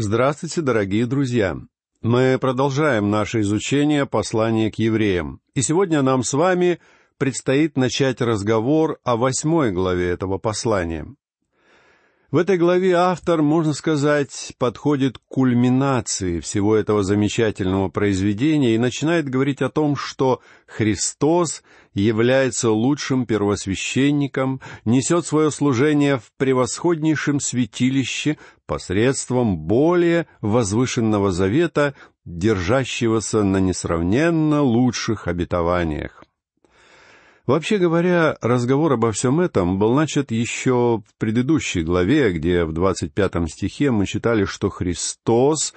Здравствуйте, дорогие друзья! Мы продолжаем наше изучение послания к евреям. И сегодня нам с вами предстоит начать разговор о восьмой главе этого послания. В этой главе автор, можно сказать, подходит к кульминации всего этого замечательного произведения и начинает говорить о том, что Христос является лучшим первосвященником, несет свое служение в превосходнейшем святилище посредством более возвышенного завета, держащегося на несравненно лучших обетованиях. Вообще говоря, разговор обо всем этом был начат еще в предыдущей главе, где в двадцать пятом стихе мы читали, что Христос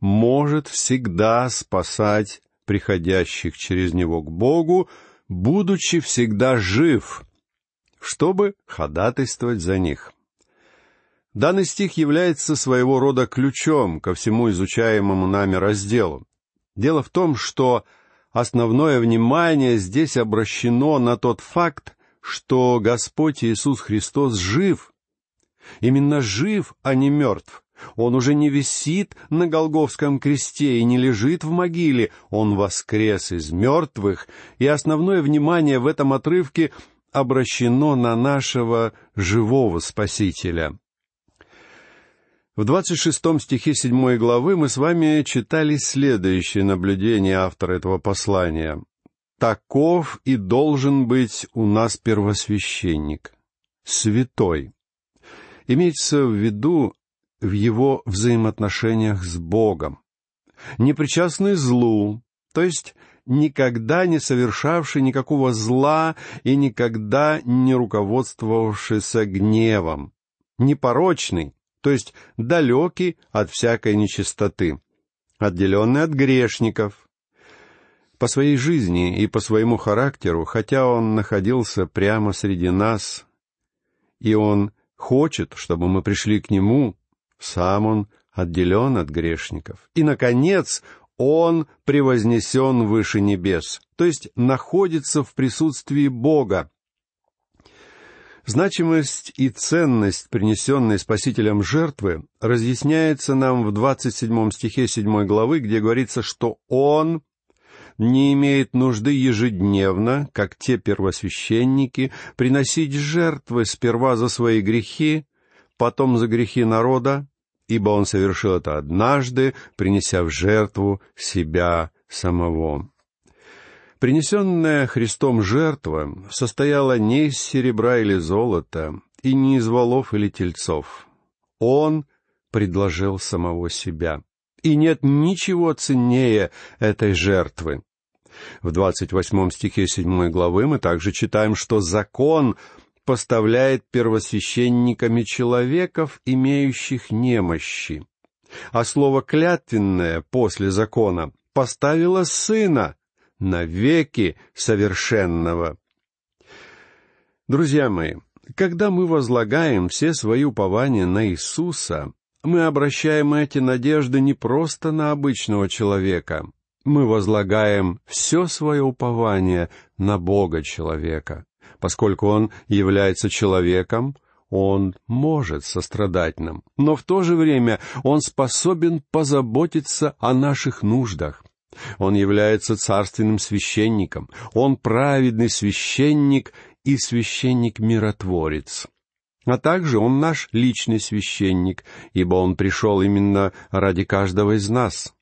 может всегда спасать приходящих через Него к Богу, будучи всегда жив, чтобы ходатайствовать за них. Данный стих является своего рода ключом ко всему изучаемому нами разделу. Дело в том, что основное внимание здесь обращено на тот факт, что Господь Иисус Христос жив. Именно жив, а не мертв. Он уже не висит на Голговском кресте и не лежит в могиле, он воскрес из мертвых, и основное внимание в этом отрывке обращено на нашего живого Спасителя. В двадцать шестом стихе седьмой главы мы с вами читали следующее наблюдение автора этого послания. «Таков и должен быть у нас первосвященник, святой». Имеется в виду в его взаимоотношениях с Богом, непричастный злу, то есть никогда не совершавший никакого зла и никогда не руководствовавшийся гневом, непорочный, то есть далекий от всякой нечистоты, отделенный от грешников. По своей жизни и по своему характеру, хотя он находился прямо среди нас, и он хочет, чтобы мы пришли к нему, сам он отделен от грешников. И, наконец, он превознесен выше небес, то есть находится в присутствии Бога, Значимость и ценность принесенной Спасителем жертвы разъясняется нам в 27 стихе 7 главы, где говорится, что Он не имеет нужды ежедневно, как те первосвященники, приносить жертвы сперва за свои грехи, потом за грехи народа, ибо Он совершил это однажды, принеся в жертву себя самого. Принесенная Христом жертва состояла не из серебра или золота, и не из волов или тельцов. Он предложил самого себя. И нет ничего ценнее этой жертвы. В двадцать восьмом стихе седьмой главы мы также читаем, что закон поставляет первосвященниками человеков, имеющих немощи. А слово «клятвенное» после закона поставило сына, навеки совершенного. Друзья мои, когда мы возлагаем все свои упования на Иисуса, мы обращаем эти надежды не просто на обычного человека, мы возлагаем все свое упование на Бога человека. Поскольку Он является человеком, Он может сострадать нам, но в то же время Он способен позаботиться о наших нуждах. Он является царственным священником. Он праведный священник и священник-миротворец. А также он наш личный священник, ибо он пришел именно ради каждого из нас.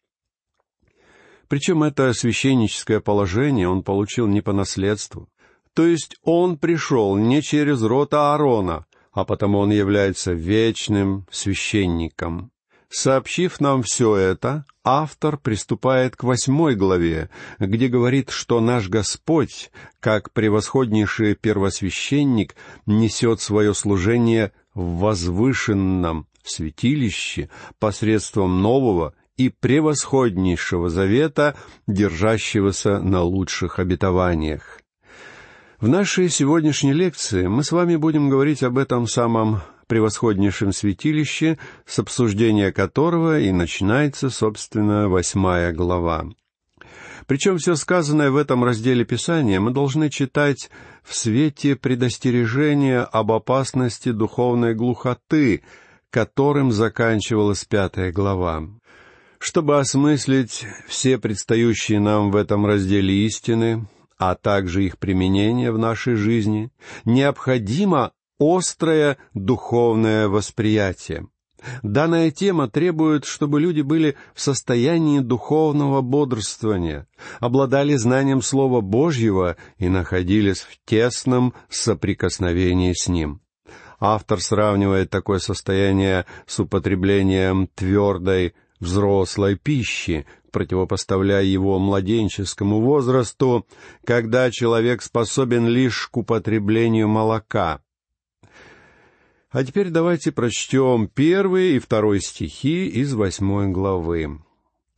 Причем это священническое положение он получил не по наследству. То есть он пришел не через род Аарона, а потому он является вечным священником. Сообщив нам все это, автор приступает к восьмой главе, где говорит, что наш Господь, как превосходнейший первосвященник, несет свое служение в возвышенном святилище посредством нового и превосходнейшего завета, держащегося на лучших обетованиях. В нашей сегодняшней лекции мы с вами будем говорить об этом самом превосходнейшем святилище, с обсуждения которого и начинается, собственно, восьмая глава. Причем все сказанное в этом разделе Писания мы должны читать в свете предостережения об опасности духовной глухоты, которым заканчивалась пятая глава. Чтобы осмыслить все предстающие нам в этом разделе истины, а также их применение в нашей жизни, необходимо острое духовное восприятие. Данная тема требует, чтобы люди были в состоянии духовного бодрствования, обладали знанием Слова Божьего и находились в тесном соприкосновении с Ним. Автор сравнивает такое состояние с употреблением твердой взрослой пищи, противопоставляя его младенческому возрасту, когда человек способен лишь к употреблению молока. А теперь давайте прочтем первый и второй стихи из восьмой главы.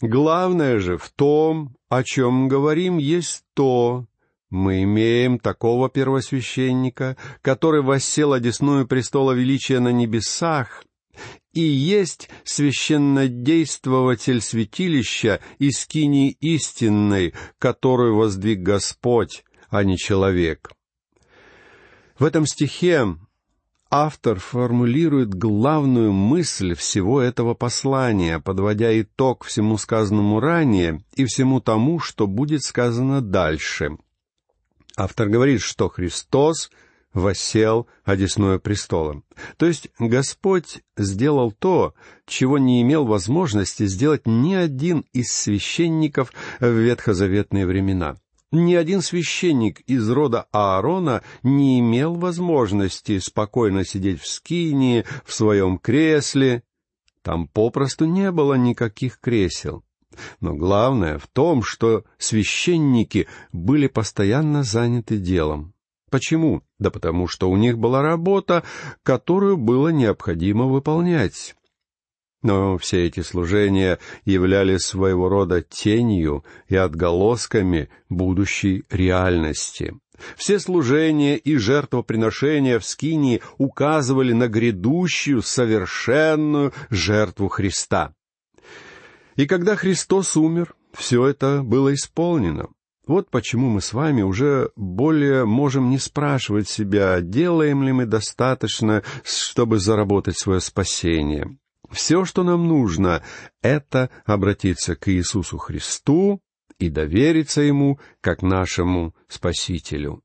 Главное же в том, о чем говорим, есть то, мы имеем такого первосвященника, который воссел одесную престола величия на небесах, и есть священнодействователь святилища и скинии истинной, которую воздвиг Господь, а не человек. В этом стихе автор формулирует главную мысль всего этого послания, подводя итог всему сказанному ранее и всему тому, что будет сказано дальше. Автор говорит, что Христос воссел одесную престола. То есть Господь сделал то, чего не имел возможности сделать ни один из священников в ветхозаветные времена. Ни один священник из рода Аарона не имел возможности спокойно сидеть в скинии, в своем кресле. Там попросту не было никаких кресел. Но главное в том, что священники были постоянно заняты делом. Почему? Да потому что у них была работа, которую было необходимо выполнять. Но все эти служения являлись своего рода тенью и отголосками будущей реальности. Все служения и жертвоприношения в Скинии указывали на грядущую совершенную жертву Христа. И когда Христос умер, все это было исполнено. Вот почему мы с вами уже более можем не спрашивать себя, делаем ли мы достаточно, чтобы заработать свое спасение. Все, что нам нужно, это обратиться к Иисусу Христу и довериться Ему как нашему Спасителю.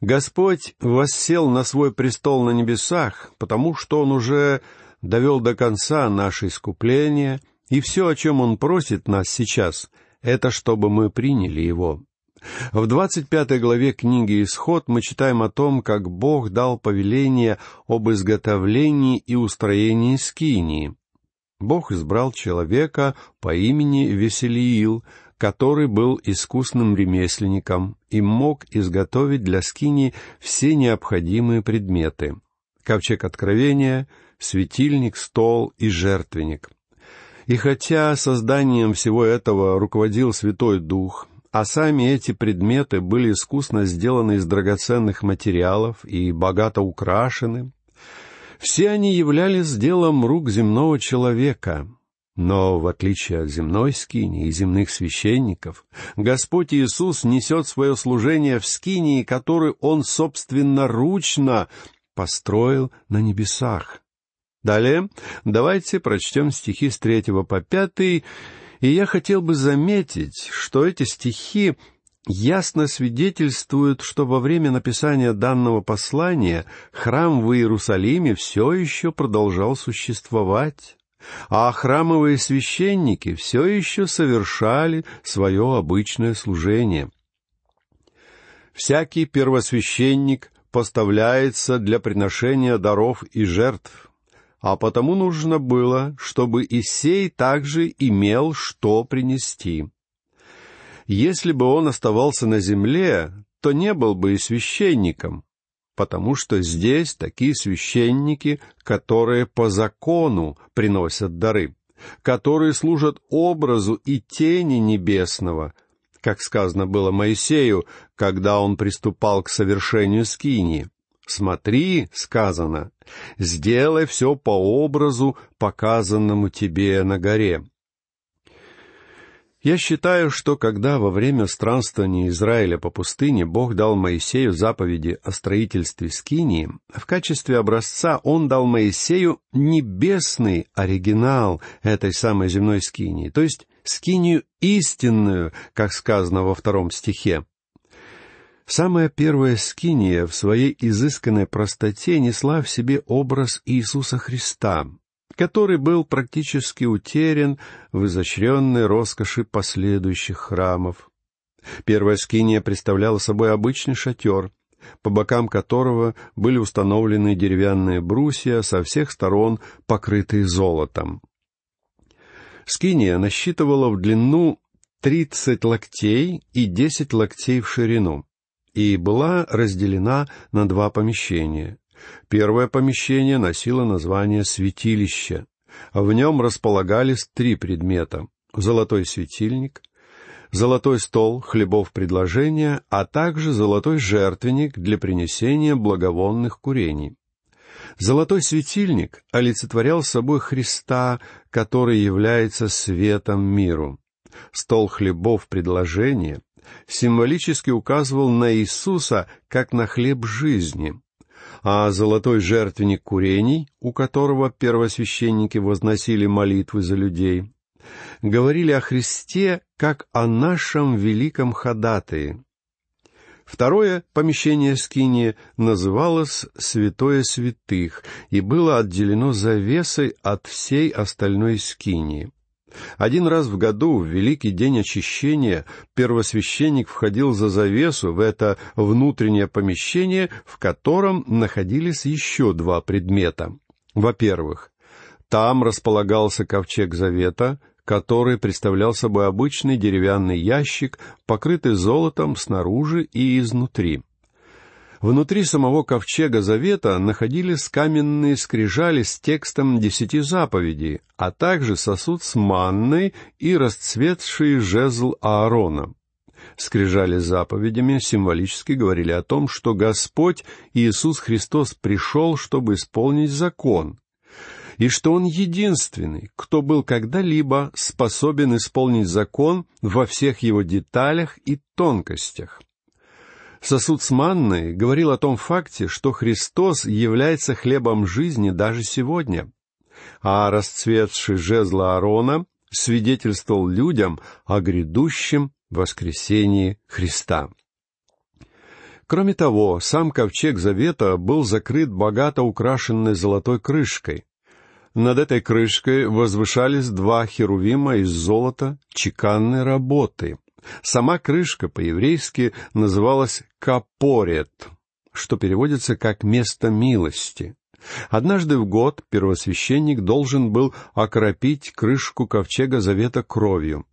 Господь воссел на свой престол на небесах, потому что Он уже довел до конца наше искупление, и все, о чем Он просит нас сейчас, это чтобы мы приняли Его. В двадцать пятой главе книги «Исход» мы читаем о том, как Бог дал повеление об изготовлении и устроении скинии. Бог избрал человека по имени Веселиил, который был искусным ремесленником и мог изготовить для скини все необходимые предметы — ковчег откровения, светильник, стол и жертвенник. И хотя созданием всего этого руководил Святой Дух, а сами эти предметы были искусно сделаны из драгоценных материалов и богато украшены. Все они являлись делом рук земного человека, но, в отличие от земной скини и земных священников, Господь Иисус несет свое служение в скинии, которую Он собственноручно построил на небесах. Далее давайте прочтем стихи с третьего по пятый и я хотел бы заметить, что эти стихи ясно свидетельствуют, что во время написания данного послания храм в Иерусалиме все еще продолжал существовать, а храмовые священники все еще совершали свое обычное служение. Всякий первосвященник поставляется для приношения даров и жертв, а потому нужно было, чтобы Исей также имел что принести. Если бы он оставался на земле, то не был бы и священником, потому что здесь такие священники, которые по закону приносят дары, которые служат образу и тени небесного, как сказано было Моисею, когда он приступал к совершению скинии. «Смотри», — сказано, — «сделай все по образу, показанному тебе на горе». Я считаю, что когда во время странствования Израиля по пустыне Бог дал Моисею заповеди о строительстве Скинии, в качестве образца Он дал Моисею небесный оригинал этой самой земной Скинии, то есть Скинию истинную, как сказано во втором стихе. Самая первая Скиния в своей изысканной простоте несла в себе образ Иисуса Христа, который был практически утерян в изощренной роскоши последующих храмов. Первая скиния представляла собой обычный шатер, по бокам которого были установлены деревянные брусья, со всех сторон покрытые золотом. Скиния насчитывала в длину тридцать локтей и десять локтей в ширину и была разделена на два помещения. Первое помещение носило название «святилище». В нем располагались три предмета — золотой светильник, золотой стол хлебов предложения, а также золотой жертвенник для принесения благовонных курений. Золотой светильник олицетворял собой Христа, который является светом миру. Стол хлебов предложения символически указывал на Иисуса как на хлеб жизни — а золотой жертвенник курений, у которого первосвященники возносили молитвы за людей, говорили о Христе как о нашем великом ходатае. Второе помещение скинии называлось «Святое святых» и было отделено завесой от всей остальной скинии. Один раз в году, в Великий день очищения, первосвященник входил за завесу в это внутреннее помещение, в котором находились еще два предмета. Во-первых, там располагался ковчег завета, который представлял собой обычный деревянный ящик, покрытый золотом снаружи и изнутри. Внутри самого ковчега завета находились каменные скрижали с текстом десяти заповедей, а также сосуд с манной и расцветший жезл Аарона. Скрижали заповедями символически говорили о том, что Господь Иисус Христос пришел, чтобы исполнить закон, и что Он единственный, кто был когда-либо способен исполнить закон во всех его деталях и тонкостях. Сосуд с манной говорил о том факте, что Христос является хлебом жизни даже сегодня, а расцветший жезл Аарона свидетельствовал людям о грядущем воскресении Христа. Кроме того, сам ковчег завета был закрыт богато украшенной золотой крышкой. Над этой крышкой возвышались два херувима из золота чеканной работы, Сама крышка по-еврейски называлась «капорет», что переводится как «место милости». Однажды в год первосвященник должен был окропить крышку ковчега завета кровью,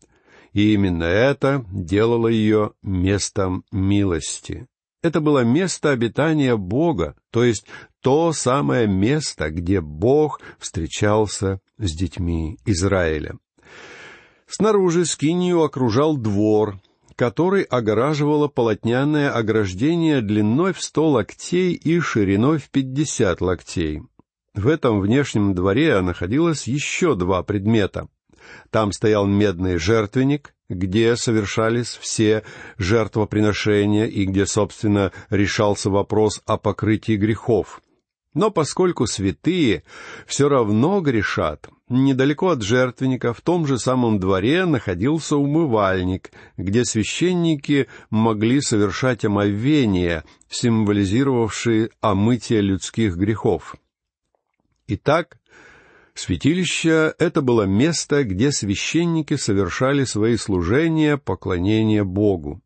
и именно это делало ее местом милости. Это было место обитания Бога, то есть то самое место, где Бог встречался с детьми Израиля. Снаружи скинию окружал двор, который огораживало полотняное ограждение длиной в сто локтей и шириной в пятьдесят локтей. В этом внешнем дворе находилось еще два предмета. Там стоял медный жертвенник, где совершались все жертвоприношения и где, собственно, решался вопрос о покрытии грехов. Но поскольку святые все равно грешат, недалеко от жертвенника в том же самом дворе находился умывальник, где священники могли совершать омовение, символизировавшие омытие людских грехов. Итак, святилище — это было место, где священники совершали свои служения, поклонения Богу.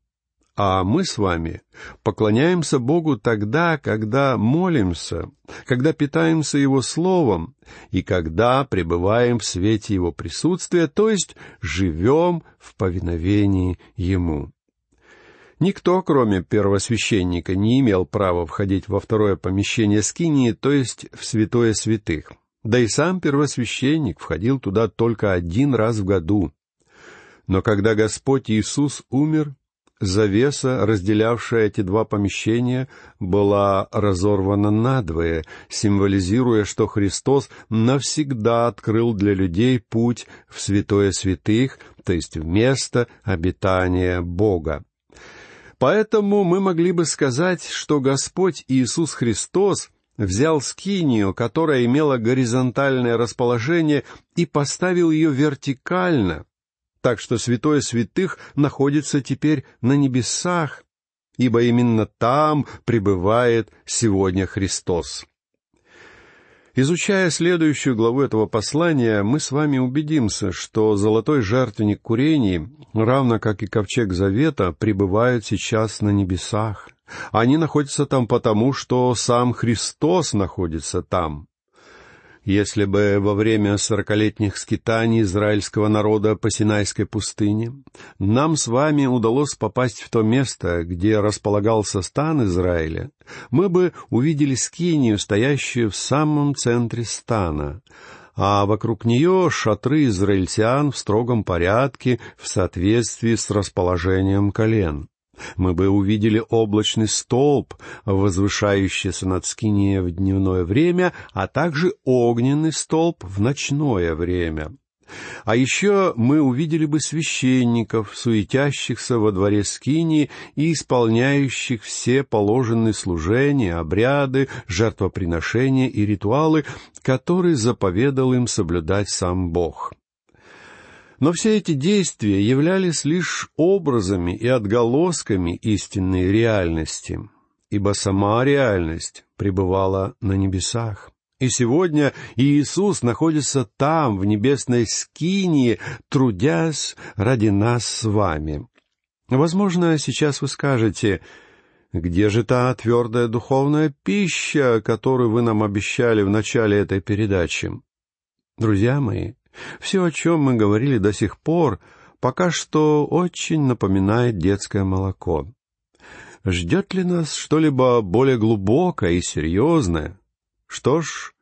А мы с вами поклоняемся Богу тогда, когда молимся, когда питаемся Его Словом и когда пребываем в свете Его присутствия, то есть живем в повиновении Ему. Никто, кроме первосвященника, не имел права входить во второе помещение скинии, то есть в святое святых. Да и сам первосвященник входил туда только один раз в году. Но когда Господь Иисус умер, Завеса, разделявшая эти два помещения, была разорвана надвое, символизируя, что Христос навсегда открыл для людей путь в святое святых, то есть в место обитания Бога. Поэтому мы могли бы сказать, что Господь Иисус Христос взял скинию, которая имела горизонтальное расположение, и поставил ее вертикально, так что святое святых находится теперь на небесах, ибо именно там пребывает сегодня Христос. Изучая следующую главу этого послания, мы с вами убедимся, что золотой жертвенник курений, равно как и ковчег завета, пребывают сейчас на небесах. Они находятся там потому, что сам Христос находится там. Если бы во время сорокалетних скитаний израильского народа по Синайской пустыне нам с вами удалось попасть в то место, где располагался стан Израиля, мы бы увидели скинию, стоящую в самом центре стана, а вокруг нее шатры израильтян в строгом порядке в соответствии с расположением колен мы бы увидели облачный столб, возвышающийся над Скинией в дневное время, а также огненный столб в ночное время. А еще мы увидели бы священников, суетящихся во дворе Скинии и исполняющих все положенные служения, обряды, жертвоприношения и ритуалы, которые заповедал им соблюдать сам Бог. Но все эти действия являлись лишь образами и отголосками истинной реальности, ибо сама реальность пребывала на небесах. И сегодня Иисус находится там, в небесной скинии, трудясь ради нас с вами. Возможно, сейчас вы скажете, где же та твердая духовная пища, которую вы нам обещали в начале этой передачи? Друзья мои, все, о чем мы говорили до сих пор, пока что очень напоминает детское молоко. Ждет ли нас что-либо более глубокое и серьезное? Что ж,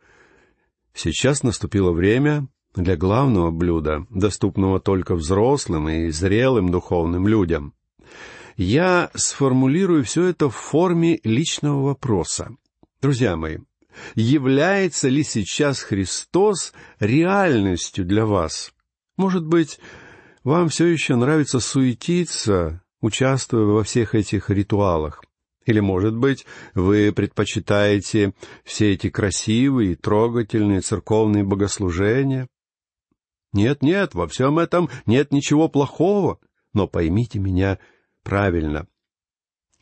сейчас наступило время для главного блюда, доступного только взрослым и зрелым духовным людям. Я сформулирую все это в форме личного вопроса. Друзья мои, является ли сейчас Христос реальностью для вас? Может быть, вам все еще нравится суетиться, участвуя во всех этих ритуалах? Или, может быть, вы предпочитаете все эти красивые, трогательные церковные богослужения? Нет, нет, во всем этом нет ничего плохого, но поймите меня правильно.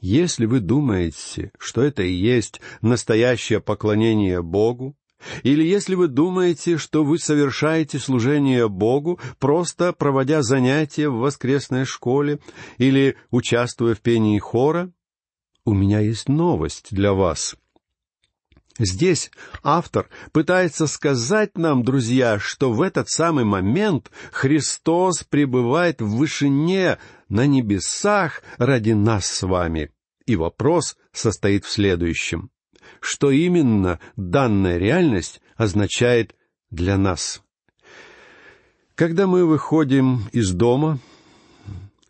Если вы думаете, что это и есть настоящее поклонение Богу, или если вы думаете, что вы совершаете служение Богу, просто проводя занятия в воскресной школе или участвуя в пении хора, у меня есть новость для вас. Здесь автор пытается сказать нам, друзья, что в этот самый момент Христос пребывает в вышине на небесах ради нас с вами. И вопрос состоит в следующем. Что именно данная реальность означает для нас? Когда мы выходим из дома,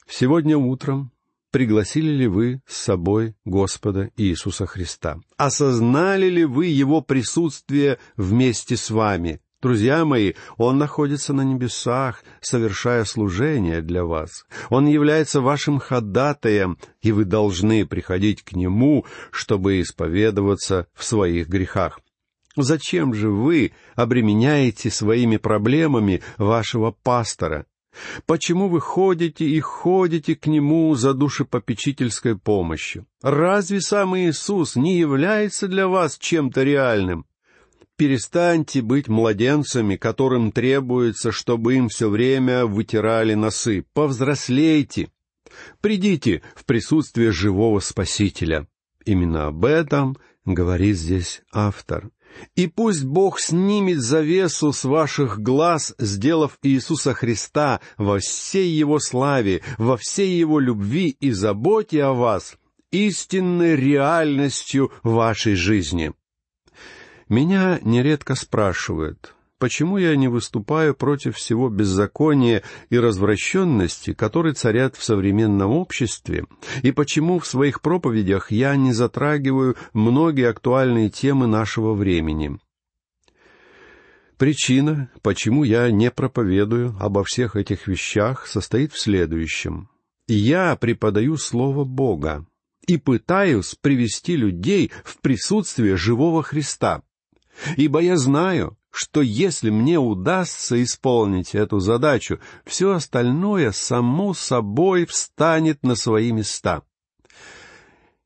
сегодня утром пригласили ли вы с собой Господа Иисуса Христа? Осознали ли вы Его присутствие вместе с вами? Друзья мои, Он находится на небесах, совершая служение для вас. Он является вашим ходатаем, и вы должны приходить к Нему, чтобы исповедоваться в своих грехах. Зачем же вы обременяете своими проблемами вашего пастора? Почему вы ходите и ходите к Нему за душепопечительской помощью? Разве сам Иисус не является для вас чем-то реальным? Перестаньте быть младенцами, которым требуется, чтобы им все время вытирали носы. Повзрослейте. Придите в присутствие живого Спасителя. Именно об этом говорит здесь автор. И пусть Бог снимет завесу с ваших глаз, сделав Иисуса Христа во всей Его славе, во всей Его любви и заботе о вас, истинной реальностью вашей жизни. Меня нередко спрашивают, почему я не выступаю против всего беззакония и развращенности, которые царят в современном обществе, и почему в своих проповедях я не затрагиваю многие актуальные темы нашего времени. Причина, почему я не проповедую обо всех этих вещах, состоит в следующем. Я преподаю Слово Бога и пытаюсь привести людей в присутствие живого Христа. Ибо я знаю, что если мне удастся исполнить эту задачу, все остальное само собой встанет на свои места.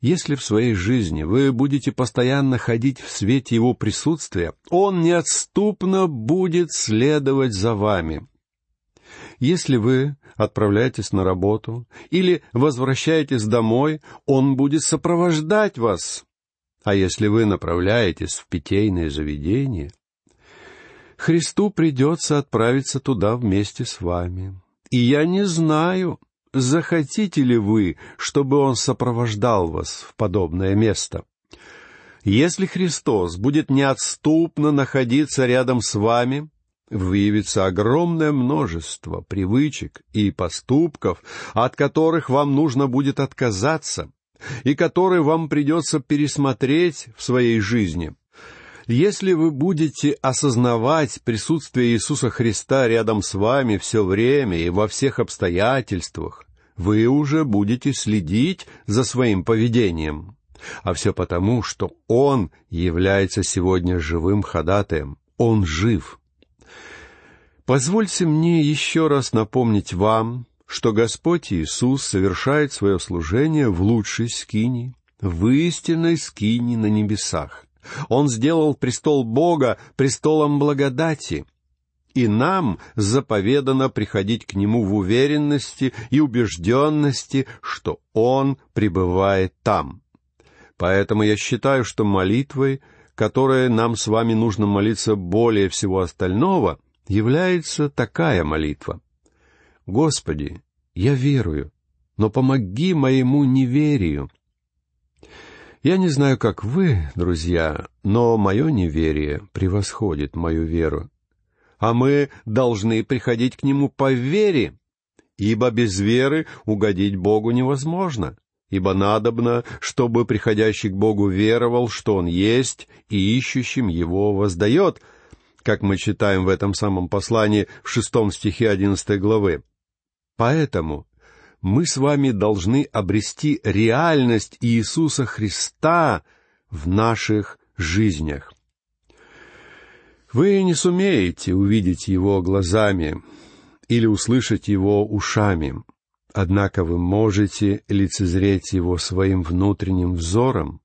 Если в своей жизни вы будете постоянно ходить в свете Его присутствия, Он неотступно будет следовать за вами. Если вы отправляетесь на работу или возвращаетесь домой, Он будет сопровождать вас. А если вы направляетесь в питейное заведение, Христу придется отправиться туда вместе с вами. И я не знаю, захотите ли вы, чтобы Он сопровождал вас в подобное место. Если Христос будет неотступно находиться рядом с вами, выявится огромное множество привычек и поступков, от которых вам нужно будет отказаться, и которые вам придется пересмотреть в своей жизни. Если вы будете осознавать присутствие Иисуса Христа рядом с вами все время и во всех обстоятельствах, вы уже будете следить за своим поведением. А все потому, что Он является сегодня живым ходатаем. Он жив. Позвольте мне еще раз напомнить вам, что Господь Иисус совершает свое служение в лучшей скине, в истинной скине на небесах. Он сделал престол Бога престолом благодати, и нам заповедано приходить к Нему в уверенности и убежденности, что Он пребывает там. Поэтому я считаю, что молитвой, которой нам с вами нужно молиться более всего остального, является такая молитва. «Господи, я верую, но помоги моему неверию». Я не знаю, как вы, друзья, но мое неверие превосходит мою веру. А мы должны приходить к Нему по вере, ибо без веры угодить Богу невозможно, ибо надобно, чтобы приходящий к Богу веровал, что Он есть, и ищущим Его воздает, как мы читаем в этом самом послании в шестом стихе одиннадцатой главы. Поэтому мы с вами должны обрести реальность Иисуса Христа в наших жизнях. Вы не сумеете увидеть Его глазами или услышать Его ушами, однако вы можете лицезреть Его своим внутренним взором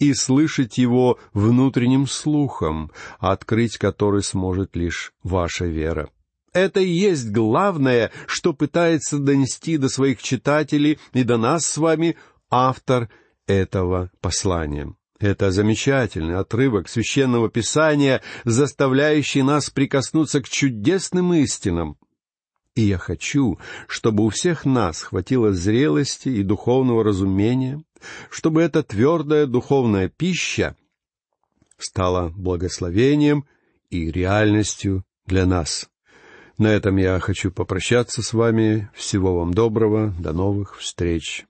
и слышать Его внутренним слухом, открыть который сможет лишь ваша вера. Это и есть главное, что пытается донести до своих читателей и до нас с вами автор этого послания. Это замечательный отрывок священного писания, заставляющий нас прикоснуться к чудесным истинам. И я хочу, чтобы у всех нас хватило зрелости и духовного разумения, чтобы эта твердая духовная пища стала благословением и реальностью для нас. На этом я хочу попрощаться с вами. Всего вам доброго. До новых встреч.